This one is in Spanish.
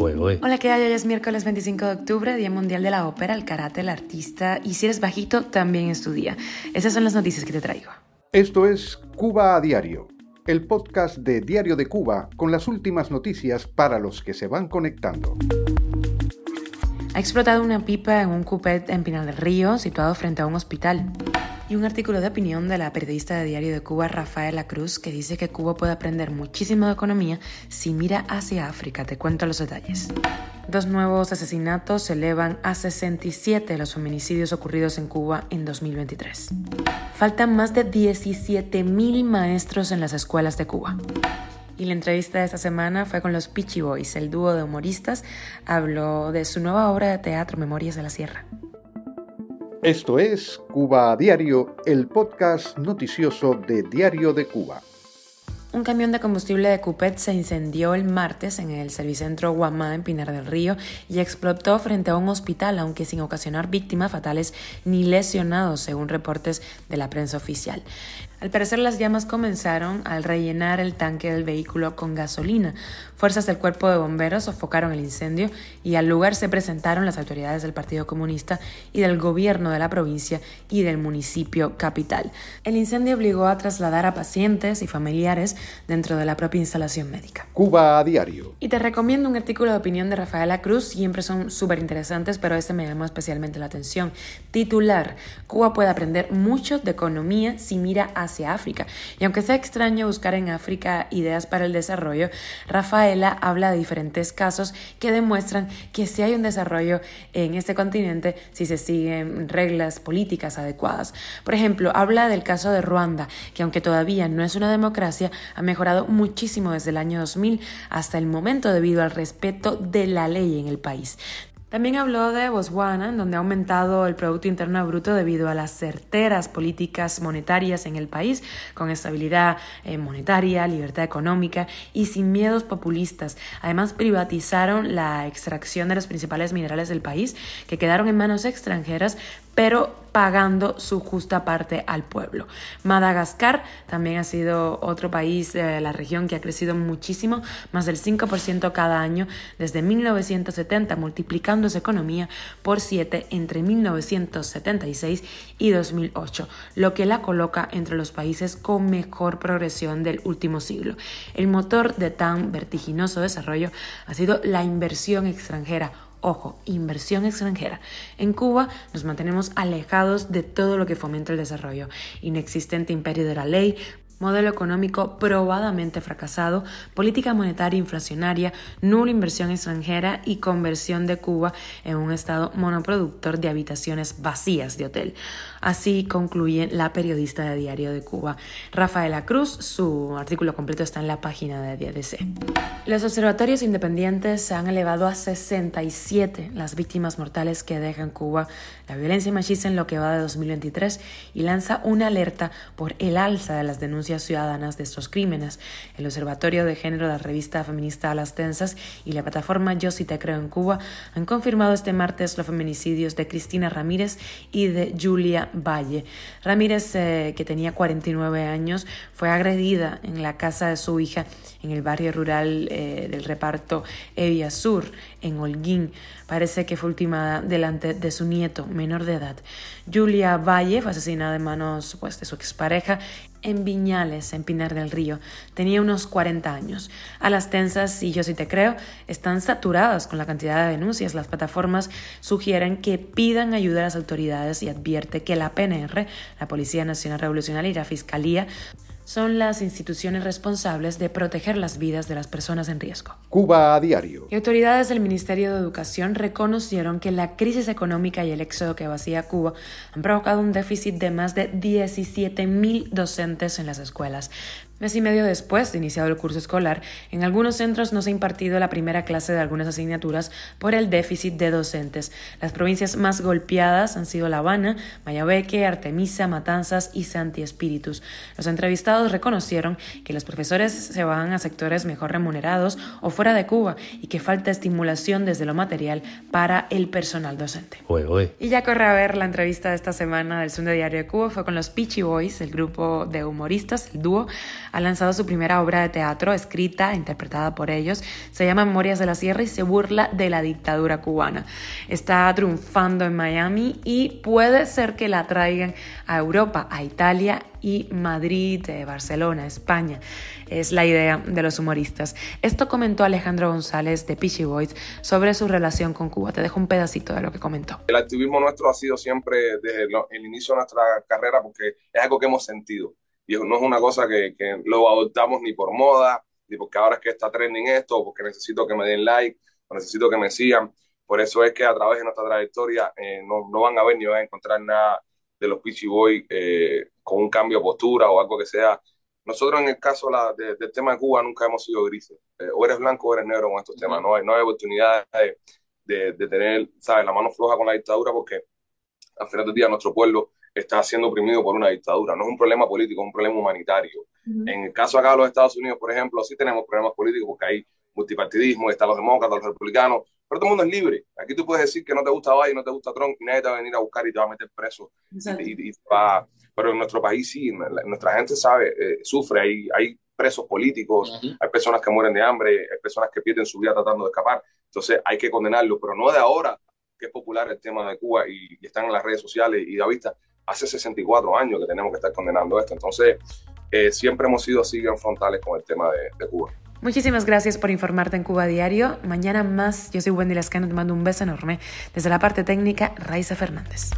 Hola, ¿qué hay? Hoy es miércoles 25 de octubre, Día Mundial de la Ópera, el karate, el artista, y si eres bajito, también es tu día. Esas son las noticias que te traigo. Esto es Cuba a Diario, el podcast de Diario de Cuba con las últimas noticias para los que se van conectando. Ha explotado una pipa en un cupet en Pinal del Río, situado frente a un hospital y un artículo de opinión de la periodista de Diario de Cuba, Rafaela Cruz, que dice que Cuba puede aprender muchísimo de economía si mira hacia África. Te cuento los detalles. Dos nuevos asesinatos se elevan a 67 los feminicidios ocurridos en Cuba en 2023. Faltan más de 17.000 maestros en las escuelas de Cuba. Y la entrevista de esta semana fue con los Peachy Boys, el dúo de humoristas. Habló de su nueva obra de teatro Memorias de la Sierra. Esto es Cuba a Diario, el podcast noticioso de Diario de Cuba. Un camión de combustible de Cupet se incendió el martes en el servicentro Guamá en Pinar del Río y explotó frente a un hospital, aunque sin ocasionar víctimas fatales ni lesionados, según reportes de la prensa oficial. Al parecer las llamas comenzaron al rellenar el tanque del vehículo con gasolina. Fuerzas del cuerpo de bomberos sofocaron el incendio y al lugar se presentaron las autoridades del Partido Comunista y del gobierno de la provincia y del municipio capital. El incendio obligó a trasladar a pacientes y familiares dentro de la propia instalación médica. Cuba a diario. Y te recomiendo un artículo de opinión de Rafaela Cruz, siempre son súper interesantes, pero este me llamó especialmente la atención. Titular, Cuba puede aprender mucho de economía si mira a hacia África. Y aunque sea extraño buscar en África ideas para el desarrollo, Rafaela habla de diferentes casos que demuestran que si hay un desarrollo en este continente si se siguen reglas políticas adecuadas. Por ejemplo, habla del caso de Ruanda, que aunque todavía no es una democracia, ha mejorado muchísimo desde el año 2000 hasta el momento debido al respeto de la ley en el país. También habló de Botswana, donde ha aumentado el Producto Interno Bruto debido a las certeras políticas monetarias en el país, con estabilidad eh, monetaria, libertad económica y sin miedos populistas. Además, privatizaron la extracción de los principales minerales del país, que quedaron en manos extranjeras, pero pagando su justa parte al pueblo. Madagascar también ha sido otro país de la región que ha crecido muchísimo, más del 5% cada año desde 1970, multiplicando su economía por 7 entre 1976 y 2008, lo que la coloca entre los países con mejor progresión del último siglo. El motor de tan vertiginoso desarrollo ha sido la inversión extranjera Ojo, inversión extranjera. En Cuba nos mantenemos alejados de todo lo que fomenta el desarrollo. Inexistente imperio de la ley, modelo económico probadamente fracasado, política monetaria inflacionaria, nula inversión extranjera y conversión de Cuba en un estado monoproductor de habitaciones vacías de hotel. Así concluye la periodista de Diario de Cuba, Rafaela Cruz. Su artículo completo está en la página de DDC. Los observatorios independientes han elevado a 67 las víctimas mortales que dejan Cuba la violencia machista en lo que va de 2023 y lanza una alerta por el alza de las denuncias ciudadanas de estos crímenes. El Observatorio de Género la revista feminista Las Tensas y la plataforma Yo sí te creo en Cuba han confirmado este martes los feminicidios de Cristina Ramírez y de Julia Valle. Ramírez, eh, que tenía 49 años, fue agredida en la casa de su hija en el barrio rural eh, del reparto Evia Sur, en Holguín. Parece que fue ultimada delante de su nieto, menor de edad. Julia Valle fue asesinada de manos pues, de su expareja en Viñales, en Pinar del Río. Tenía unos 40 años. A las tensas, y yo sí te creo, están saturadas con la cantidad de denuncias. Las plataformas sugieren que pidan ayuda a las autoridades y advierte que la PNR, la Policía Nacional Revolucionaria y la Fiscalía son las instituciones responsables de proteger las vidas de las personas en riesgo. Cuba a diario. Y autoridades del Ministerio de Educación reconocieron que la crisis económica y el éxodo que vacía Cuba han provocado un déficit de más de 17.000 docentes en las escuelas, Mes y medio después de iniciado el curso escolar, en algunos centros no se ha impartido la primera clase de algunas asignaturas por el déficit de docentes. Las provincias más golpeadas han sido La Habana, Mayabeque, Artemisa, Matanzas y Santi Espíritus. Los entrevistados reconocieron que los profesores se van a sectores mejor remunerados o fuera de Cuba y que falta estimulación desde lo material para el personal docente. Y ya corre a ver la entrevista de esta semana del Sunday Diario de Cuba, fue con los Peachy Boys, el grupo de humoristas, el dúo ha lanzado su primera obra de teatro escrita e interpretada por ellos. Se llama Memorias de la Sierra y se burla de la dictadura cubana. Está triunfando en Miami y puede ser que la traigan a Europa, a Italia y Madrid, Barcelona, España. Es la idea de los humoristas. Esto comentó Alejandro González de Peachy Boys sobre su relación con Cuba. Te dejo un pedacito de lo que comentó. El activismo nuestro ha sido siempre desde el inicio de nuestra carrera porque es algo que hemos sentido. Y no es una cosa que, que lo adoptamos ni por moda, ni porque ahora es que está trending esto, o porque necesito que me den like, o necesito que me sigan. Por eso es que a través de nuestra trayectoria eh, no, no, van a ver ni van a encontrar nada de los Peachy Boys eh, con un cambio de postura o algo que sea. Nosotros en el caso la, del tema de Cuba nunca hemos sido grises. Eh, o eres blanco o eres negro con estos temas. No hay, no hay oportunidad de, de, tener, ¿sabes?, la mano floja con la dictadura porque al final del día nuestro pueblo está siendo oprimido por una dictadura. No es un problema político, es un problema humanitario. En el caso acá de los Estados Unidos, por ejemplo, sí tenemos problemas políticos porque hay multipartidismo, están los demócratas, los republicanos, pero todo el mundo es libre. Aquí tú puedes decir que no te gusta Biden, no te gusta Trump, y nadie te va a venir a buscar y te va a meter preso. Y, va... Pero en nuestro país sí, nuestra gente sabe, eh, sufre, hay, hay presos políticos, hay personas que mueren de hambre, hay personas que pierden su vida tratando de escapar. Entonces hay que condenarlo, pero no de ahora, que es popular el tema de Cuba y, están en las redes sociales y da vista. Hace 64 años que tenemos que estar condenando esto. Entonces, eh, siempre hemos sido así bien frontales con el tema de, Cuba. Muchísimas gracias por informarte en Cuba Diario. Mañana más. Yo soy Wendy Lascano, te mando un beso enorme. Desde la parte técnica, Raiza Fernández.